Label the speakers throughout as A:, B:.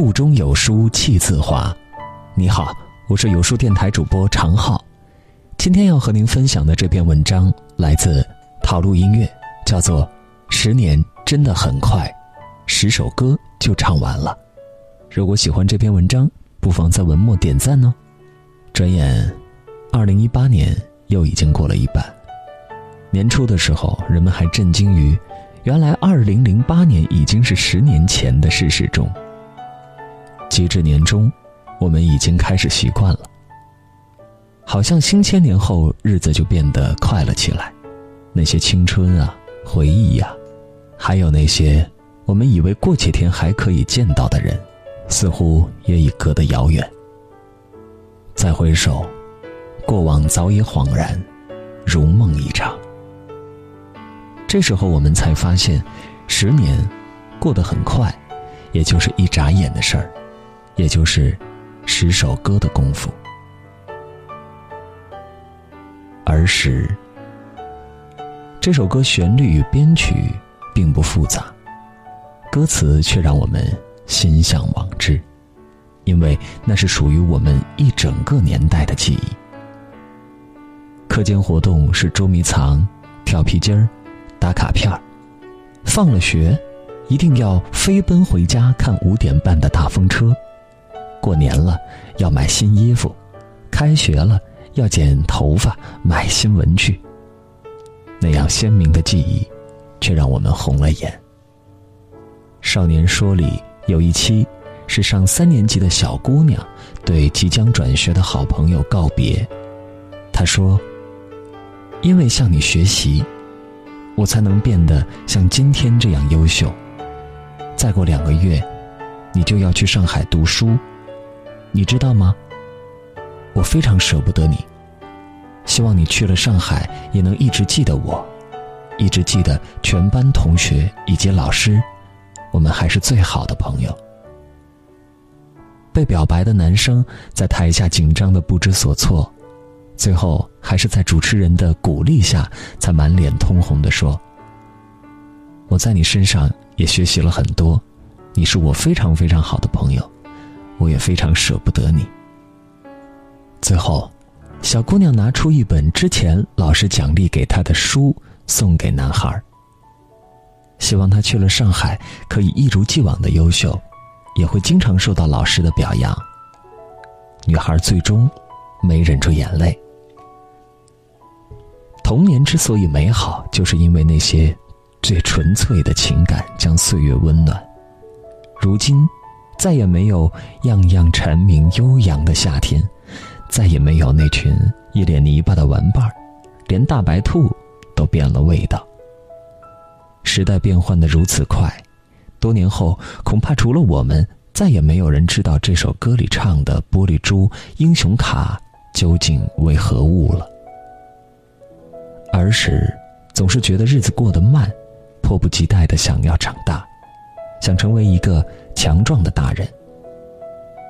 A: 腹中有书气自华。你好，我是有书电台主播常浩。今天要和您分享的这篇文章来自陶路音乐，叫做《十年真的很快》，十首歌就唱完了。如果喜欢这篇文章，不妨在文末点赞哦。转眼，二零一八年又已经过了一半。年初的时候，人们还震惊于，原来二零零八年已经是十年前的事实中。截至年终，我们已经开始习惯了。好像新千年后，日子就变得快了起来。那些青春啊，回忆呀，还有那些我们以为过几天还可以见到的人，似乎也已隔得遥远。再回首，过往早已恍然，如梦一场。这时候我们才发现，十年过得很快，也就是一眨眼的事儿，也就是十首歌的功夫。儿时，这首歌旋律与编曲并不复杂，歌词却让我们心向往之，因为那是属于我们一整个年代的记忆。课间活动是捉迷藏、跳皮筋儿。打卡片儿，放了学，一定要飞奔回家看五点半的大风车。过年了，要买新衣服；开学了，要剪头发、买新文具。那样鲜明的记忆，却让我们红了眼。《少年说》里有一期，是上三年级的小姑娘对即将转学的好朋友告别。她说：“因为向你学习。”我才能变得像今天这样优秀。再过两个月，你就要去上海读书，你知道吗？我非常舍不得你。希望你去了上海，也能一直记得我，一直记得全班同学以及老师，我们还是最好的朋友。被表白的男生在台下紧张的不知所措。最后还是在主持人的鼓励下，才满脸通红的说：“我在你身上也学习了很多，你是我非常非常好的朋友，我也非常舍不得你。”最后，小姑娘拿出一本之前老师奖励给她的书送给男孩，希望他去了上海可以一如既往的优秀，也会经常受到老师的表扬。女孩最终没忍住眼泪。童年之所以美好，就是因为那些最纯粹的情感将岁月温暖。如今，再也没有样样蝉鸣悠扬的夏天，再也没有那群一脸泥巴的玩伴儿，连大白兔都变了味道。时代变换的如此快，多年后，恐怕除了我们，再也没有人知道这首歌里唱的玻璃珠英雄卡究竟为何物了。儿时，总是觉得日子过得慢，迫不及待的想要长大，想成为一个强壮的大人。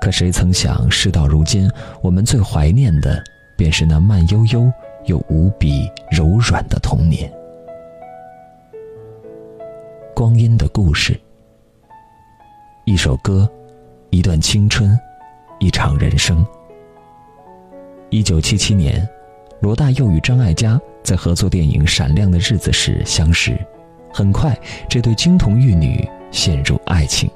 A: 可谁曾想，事到如今，我们最怀念的，便是那慢悠悠又无比柔软的童年。光阴的故事，一首歌，一段青春，一场人生。一九七七年，罗大佑与张艾嘉。在合作电影《闪亮的日子》时相识，很快这对金童玉女陷入爱情。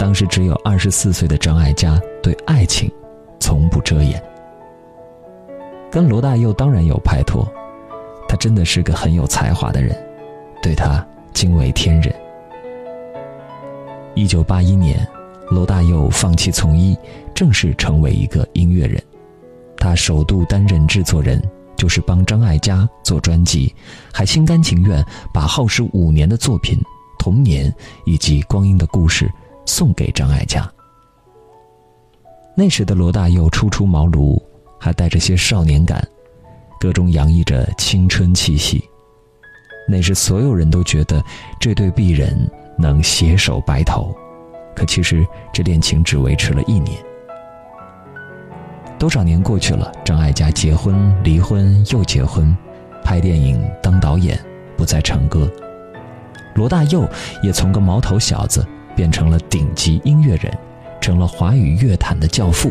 A: 当时只有二十四岁的张艾嘉对爱情从不遮掩，跟罗大佑当然有拍拖，他真的是个很有才华的人，对他惊为天人。一九八一年，罗大佑放弃从医，正式成为一个音乐人，他首度担任制作人。就是帮张艾嘉做专辑，还心甘情愿把耗时五年的作品《童年》以及《光阴的故事》送给张艾嘉。那时的罗大佑初出茅庐，还带着些少年感，歌中洋溢着青春气息。那时所有人都觉得这对璧人能携手白头，可其实这恋情只维持了一年。多少年过去了，张艾嘉结婚、离婚又结婚，拍电影、当导演，不再唱歌。罗大佑也从个毛头小子变成了顶级音乐人，成了华语乐坛的教父。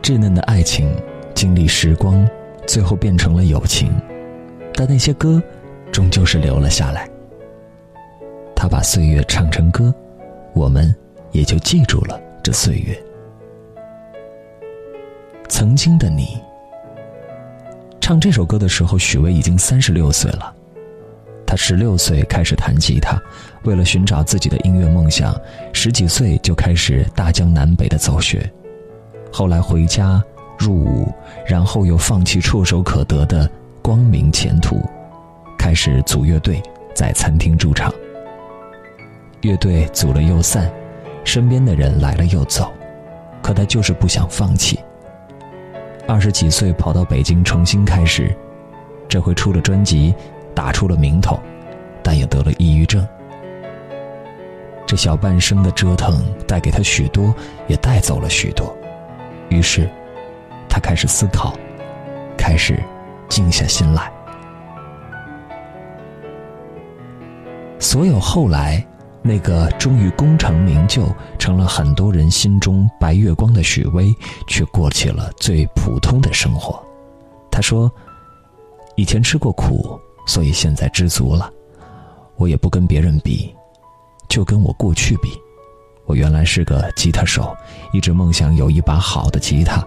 A: 稚嫩的爱情，经历时光，最后变成了友情，但那些歌，终究是留了下来。他把岁月唱成歌，我们也就记住了这岁月。曾经的你，唱这首歌的时候，许巍已经三十六岁了。他十六岁开始弹吉他，为了寻找自己的音乐梦想，十几岁就开始大江南北的走学，后来回家入伍，然后又放弃触手可得的光明前途，开始组乐队，在餐厅驻唱。乐队组了又散，身边的人来了又走，可他就是不想放弃。二十几岁跑到北京重新开始，这回出了专辑，打出了名头，但也得了抑郁症。这小半生的折腾带给他许多，也带走了许多。于是，他开始思考，开始静下心来。所有后来。那个终于功成名就，成了很多人心中白月光的许巍，却过起了最普通的生活。他说：“以前吃过苦，所以现在知足了。我也不跟别人比，就跟我过去比。我原来是个吉他手，一直梦想有一把好的吉他。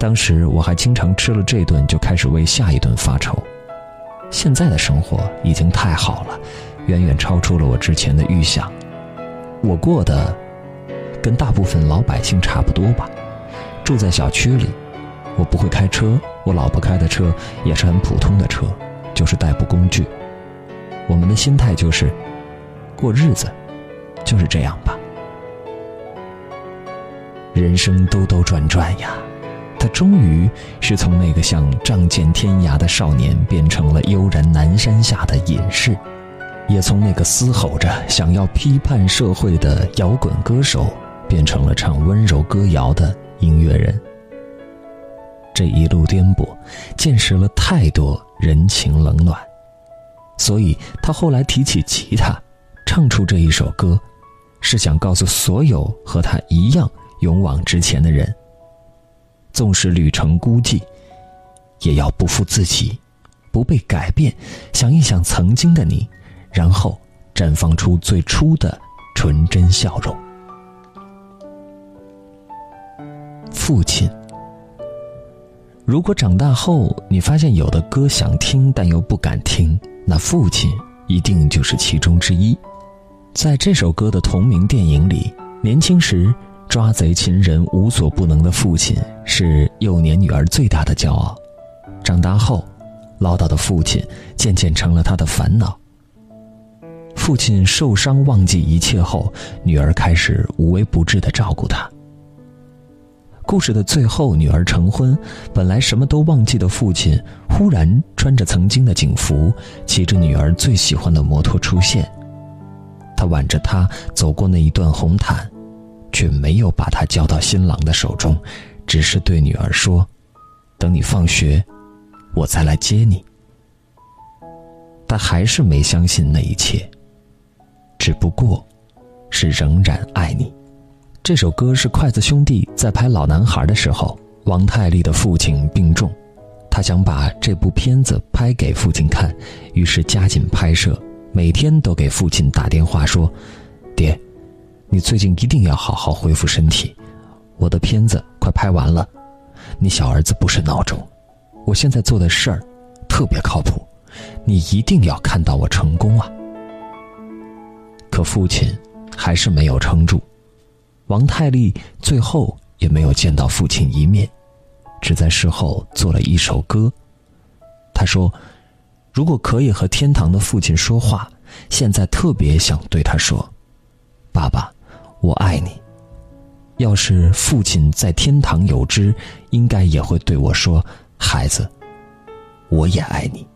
A: 当时我还经常吃了这顿就开始为下一顿发愁。现在的生活已经太好了。”远远超出了我之前的预想，我过的跟大部分老百姓差不多吧，住在小区里，我不会开车，我老婆开的车也是很普通的车，就是代步工具。我们的心态就是过日子，就是这样吧。人生兜兜转转呀，他终于是从那个像仗剑天涯的少年，变成了悠然南山下的隐士。也从那个嘶吼着想要批判社会的摇滚歌手，变成了唱温柔歌谣的音乐人。这一路颠簸，见识了太多人情冷暖，所以他后来提起吉他，唱出这一首歌，是想告诉所有和他一样勇往直前的人：纵使旅程孤寂，也要不负自己，不被改变。想一想曾经的你。然后，绽放出最初的纯真笑容。父亲，如果长大后你发现有的歌想听但又不敢听，那父亲一定就是其中之一。在这首歌的同名电影里，年轻时抓贼擒人无所不能的父亲是幼年女儿最大的骄傲，长大后，唠叨的父亲渐渐成了他的烦恼。父亲受伤，忘记一切后，女儿开始无微不至的照顾他。故事的最后，女儿成婚，本来什么都忘记的父亲，忽然穿着曾经的警服，骑着女儿最喜欢的摩托出现。他挽着她走过那一段红毯，却没有把她交到新郎的手中，只是对女儿说：“等你放学，我再来接你。”他还是没相信那一切。只不过，是仍然爱你。这首歌是筷子兄弟在拍《老男孩》的时候，王太利的父亲病重，他想把这部片子拍给父亲看，于是加紧拍摄，每天都给父亲打电话说：“爹，你最近一定要好好恢复身体，我的片子快拍完了，你小儿子不是孬种，我现在做的事儿特别靠谱，你一定要看到我成功啊！”可父亲还是没有撑住，王太利最后也没有见到父亲一面，只在事后做了一首歌。他说：“如果可以和天堂的父亲说话，现在特别想对他说，爸爸，我爱你。要是父亲在天堂有知，应该也会对我说，孩子，我也爱你。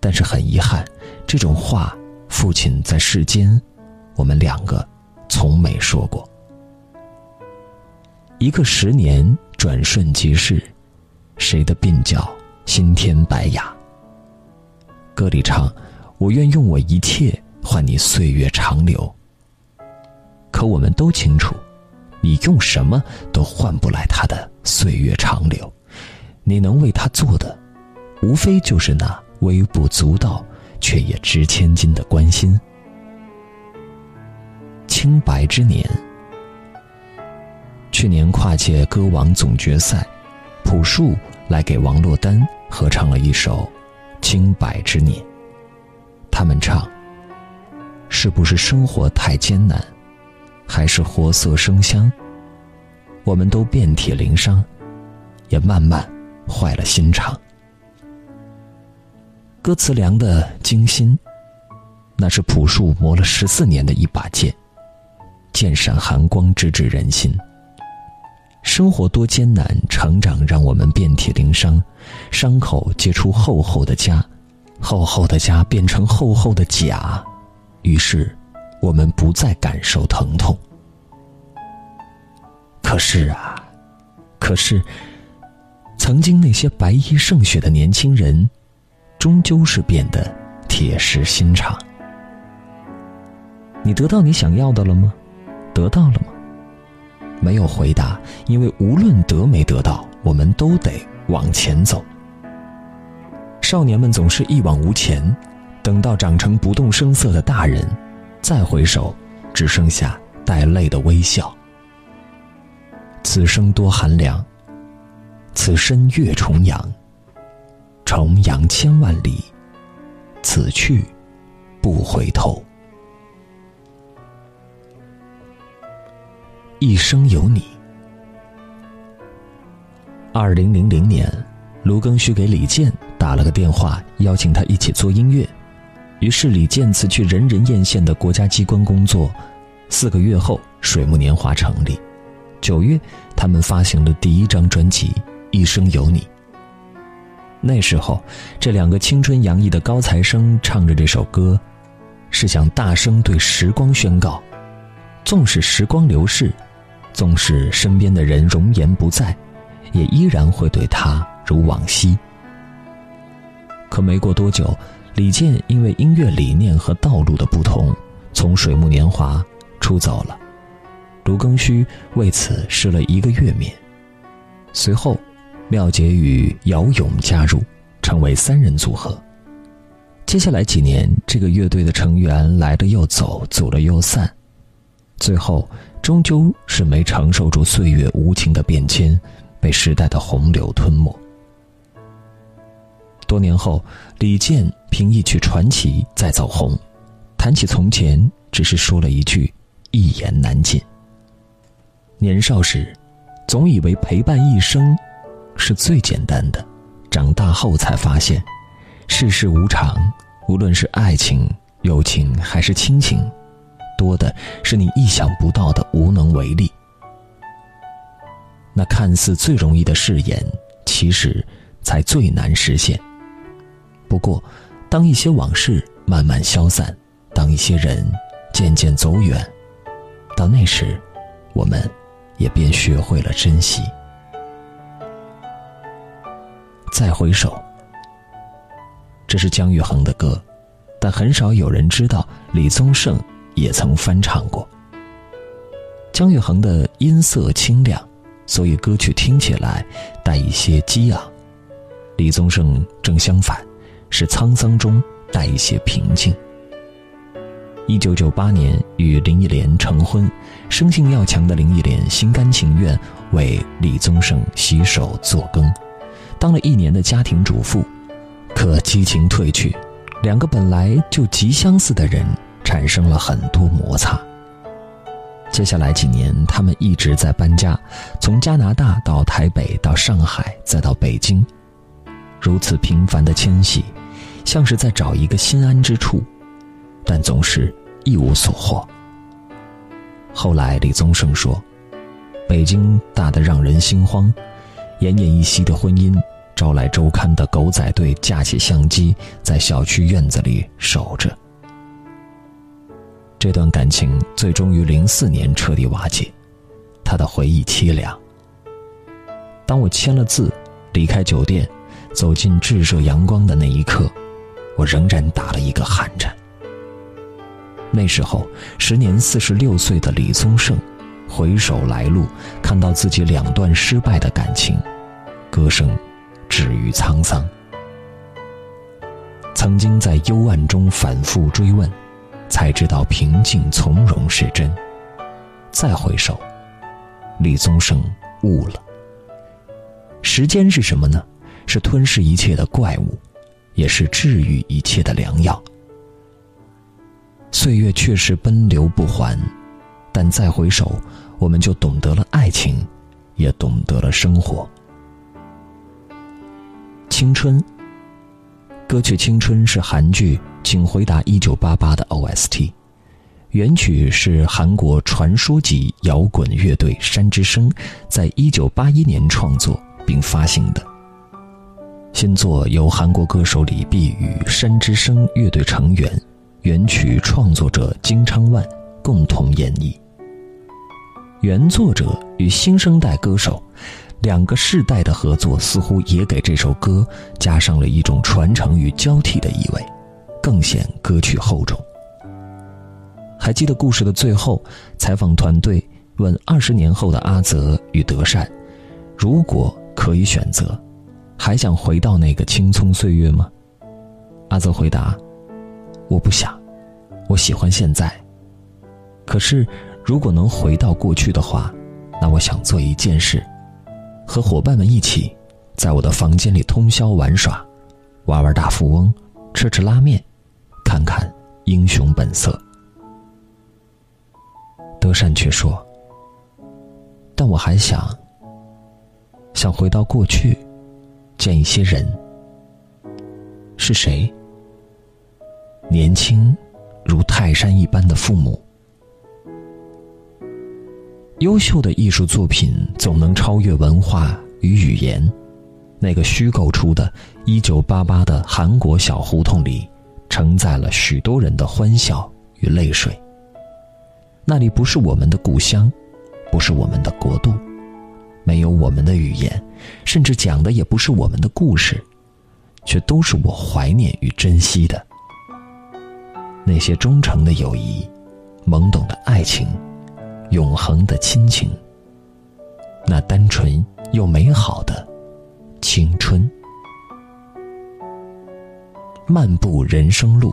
A: 但是很遗憾，这种话。”父亲在世间，我们两个从没说过。一个十年转瞬即逝，谁的鬓角新添白牙？歌里唱：“我愿用我一切换你岁月长留，可我们都清楚，你用什么都换不来他的岁月长流。你能为他做的，无非就是那微不足道却也值千金的关心。清白之年，去年跨界歌王总决赛，朴树来给王珞丹合唱了一首《清白之年》。他们唱：“是不是生活太艰难，还是活色生香？我们都遍体鳞伤，也慢慢坏了心肠。”歌词凉的精心，那是朴树磨了十四年的一把剑。剑闪寒光，直指人心。生活多艰难，成长让我们遍体鳞伤，伤口结出厚厚的痂，厚厚的痂变成厚厚的甲，于是，我们不再感受疼痛。可是啊，可是，曾经那些白衣胜雪的年轻人，终究是变得铁石心肠。你得到你想要的了吗？得到了吗？没有回答，因为无论得没得到，我们都得往前走。少年们总是一往无前，等到长成不动声色的大人，再回首，只剩下带泪的微笑。此生多寒凉，此身越重阳。重阳千万里，此去不回头。一生有你。二零零零年，卢庚戌给李健打了个电话，邀请他一起做音乐。于是李健辞去人人艳羡的国家机关工作。四个月后，水木年华成立。九月，他们发行了第一张专辑《一生有你》。那时候，这两个青春洋溢的高材生唱着这首歌，是想大声对时光宣告：纵使时光流逝。纵使身边的人容颜不在，也依然会对他如往昔。可没过多久，李健因为音乐理念和道路的不同，从水木年华出走了。卢庚戌为此失了一个月面。随后，廖杰与姚勇加入，成为三人组合。接下来几年，这个乐队的成员来了又走，走了又散，最后。终究是没承受住岁月无情的变迁，被时代的洪流吞没。多年后，李健凭一曲传奇再走红，谈起从前，只是说了一句“一言难尽”。年少时，总以为陪伴一生是最简单的，长大后才发现，世事无常，无论是爱情、友情还是亲情。多的是你意想不到的无能为力。那看似最容易的誓言，其实才最难实现。不过，当一些往事慢慢消散，当一些人渐渐走远，到那时，我们也便学会了珍惜。再回首，这是姜育恒的歌，但很少有人知道李宗盛。也曾翻唱过。姜育恒的音色清亮，所以歌曲听起来带一些激昂；李宗盛正相反，是沧桑中带一些平静。一九九八年与林忆莲成婚，生性要强的林忆莲心甘情愿为李宗盛洗手做羹，当了一年的家庭主妇。可激情褪去，两个本来就极相似的人。产生了很多摩擦。接下来几年，他们一直在搬家，从加拿大到台北，到上海，再到北京，如此频繁的迁徙，像是在找一个心安之处，但总是一无所获。后来，李宗盛说：“北京大得让人心慌，奄奄一息的婚姻，招来周刊的狗仔队架起相机，在小区院子里守着。”这段感情最终于零四年彻底瓦解，他的回忆凄凉。当我签了字，离开酒店，走进炙热阳光的那一刻，我仍然打了一个寒颤。那时候，时年四十六岁的李宗盛，回首来路，看到自己两段失败的感情，歌声止于沧桑。曾经在幽暗中反复追问，才知道平静从容是真。再回首，李宗盛悟了。时间是什么呢？是吞噬一切的怪物，也是治愈一切的良药。岁月确实奔流不还，但再回首，我们就懂得了爱情，也懂得了生活。青春。歌曲《青春》是韩剧《请回答一九八八》的 OST，原曲是韩国传说级摇滚乐队山之声在一九八一年创作并发行的。新作由韩国歌手李碧与山之声乐队成员。原曲创作者金昌万共同演绎。原作者与新生代歌手两个世代的合作，似乎也给这首歌加上了一种传承与交替的意味，更显歌曲厚重。还记得故事的最后，采访团队问二十年后的阿泽与德善：“如果可以选择，还想回到那个青葱岁月吗？”阿泽回答。我不想，我喜欢现在。可是，如果能回到过去的话，那我想做一件事，和伙伴们一起，在我的房间里通宵玩耍，玩玩大富翁，吃吃拉面，看看《英雄本色》。德善却说：“但我还想，想回到过去，见一些人。是谁？”年轻，如泰山一般的父母。优秀的艺术作品总能超越文化与语言。那个虚构出的1988的韩国小胡同里，承载了许多人的欢笑与泪水。那里不是我们的故乡，不是我们的国度，没有我们的语言，甚至讲的也不是我们的故事，却都是我怀念与珍惜的。那些忠诚的友谊，懵懂的爱情，永恒的亲情。那单纯又美好的青春。漫步人生路。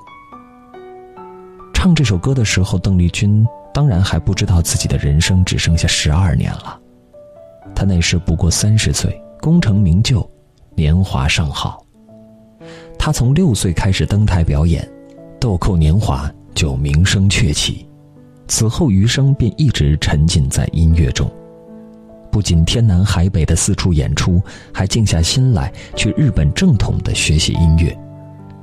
A: 唱这首歌的时候，邓丽君当然还不知道自己的人生只剩下十二年了。她那时不过三十岁，功成名就，年华尚好。她从六岁开始登台表演。豆蔻年华就名声鹊起，此后余生便一直沉浸在音乐中，不仅天南海北的四处演出，还静下心来去日本正统的学习音乐。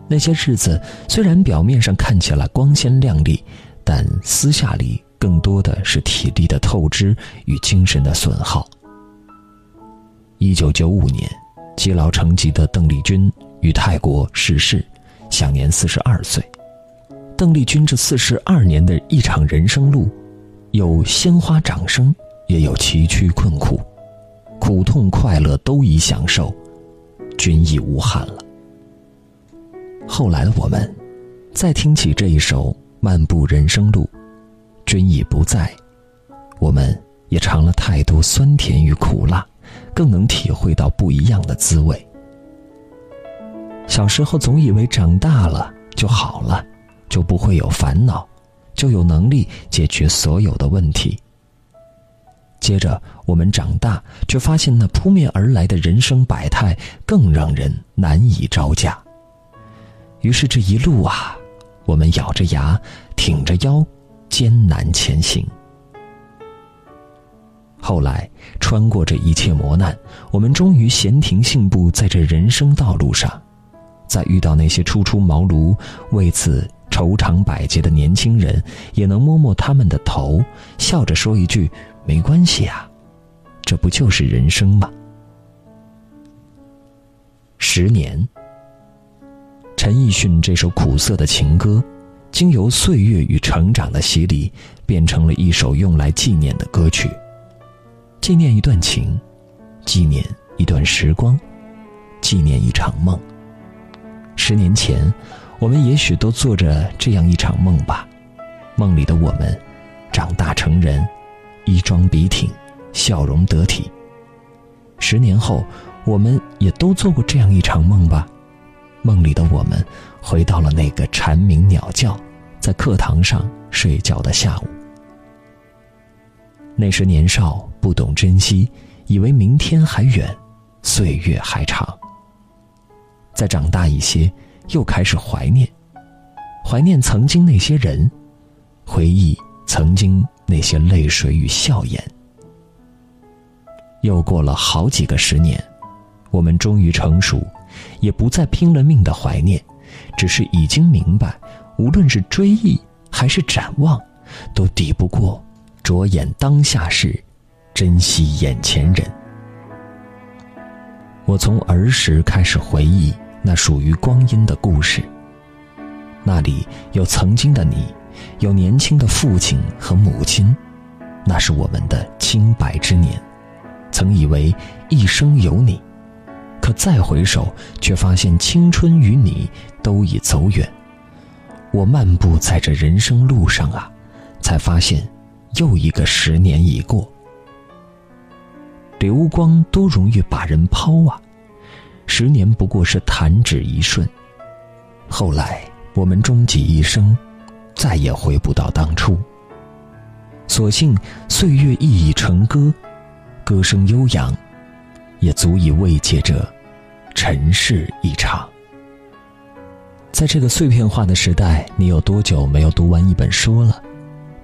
A: 那些日子虽然表面上看起来光鲜亮丽，但私下里更多的是体力的透支与精神的损耗。一九九五年，积劳成疾的邓丽君于泰国逝世，享年四十二岁。邓丽君这四十二年的一场人生路，有鲜花掌声，也有崎岖困苦，苦痛快乐都已享受，君已无憾了。后来的我们，再听起这一首《漫步人生路》，君已不在，我们也尝了太多酸甜与苦辣，更能体会到不一样的滋味。小时候总以为长大了就好了。就不会有烦恼，就有能力解决所有的问题。接着我们长大，却发现那扑面而来的人生百态更让人难以招架。于是这一路啊，我们咬着牙，挺着腰，艰难前行。后来穿过这一切磨难，我们终于闲庭信步在这人生道路上。在遇到那些初出茅庐，为此。愁肠百结的年轻人也能摸摸他们的头，笑着说一句：“没关系啊，这不就是人生吗？”十年，陈奕迅这首苦涩的情歌，经由岁月与成长的洗礼，变成了一首用来纪念的歌曲，纪念一段情，纪念一段时光，纪念一场梦。十年前。我们也许都做着这样一场梦吧，梦里的我们，长大成人，衣装笔挺，笑容得体。十年后，我们也都做过这样一场梦吧？梦里的我们，回到了那个蝉鸣鸟叫，在课堂上睡觉的下午。那时年少，不懂珍惜，以为明天还远，岁月还长。再长大一些，又开始怀念，怀念曾经那些人，回忆曾经那些泪水与笑颜。又过了好几个十年，我们终于成熟，也不再拼了命的怀念，只是已经明白，无论是追忆还是展望，都抵不过着眼当下事，珍惜眼前人。我从儿时开始回忆那属于光阴的故事，那里有曾经的你，有年轻的父亲和母亲，那是我们的清白之年。曾以为一生有你，可再回首，却发现青春与你都已走远。我漫步在这人生路上啊，才发现又一个十年已过。流光多容易把人抛啊，十年不过是弹指一瞬。后来我们终其一生，再也回不到当初。所幸岁月亦已成歌。歌声悠扬，也足以慰藉着尘世一场。在这个碎片化的时代，你有多久没有读完一本书了？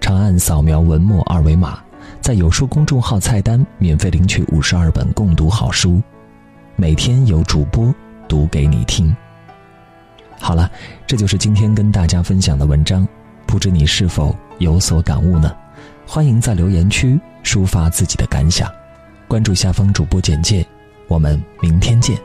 A: 长按扫描文末二维码，在有书公众号菜单免费领取五十二本共读好书，每天有主播读给你听。好了，这就是今天跟大家分享的文章，不知你是否有所感悟呢？欢迎在留言区抒发自己的感想。关注下方主播简介，我们明天见。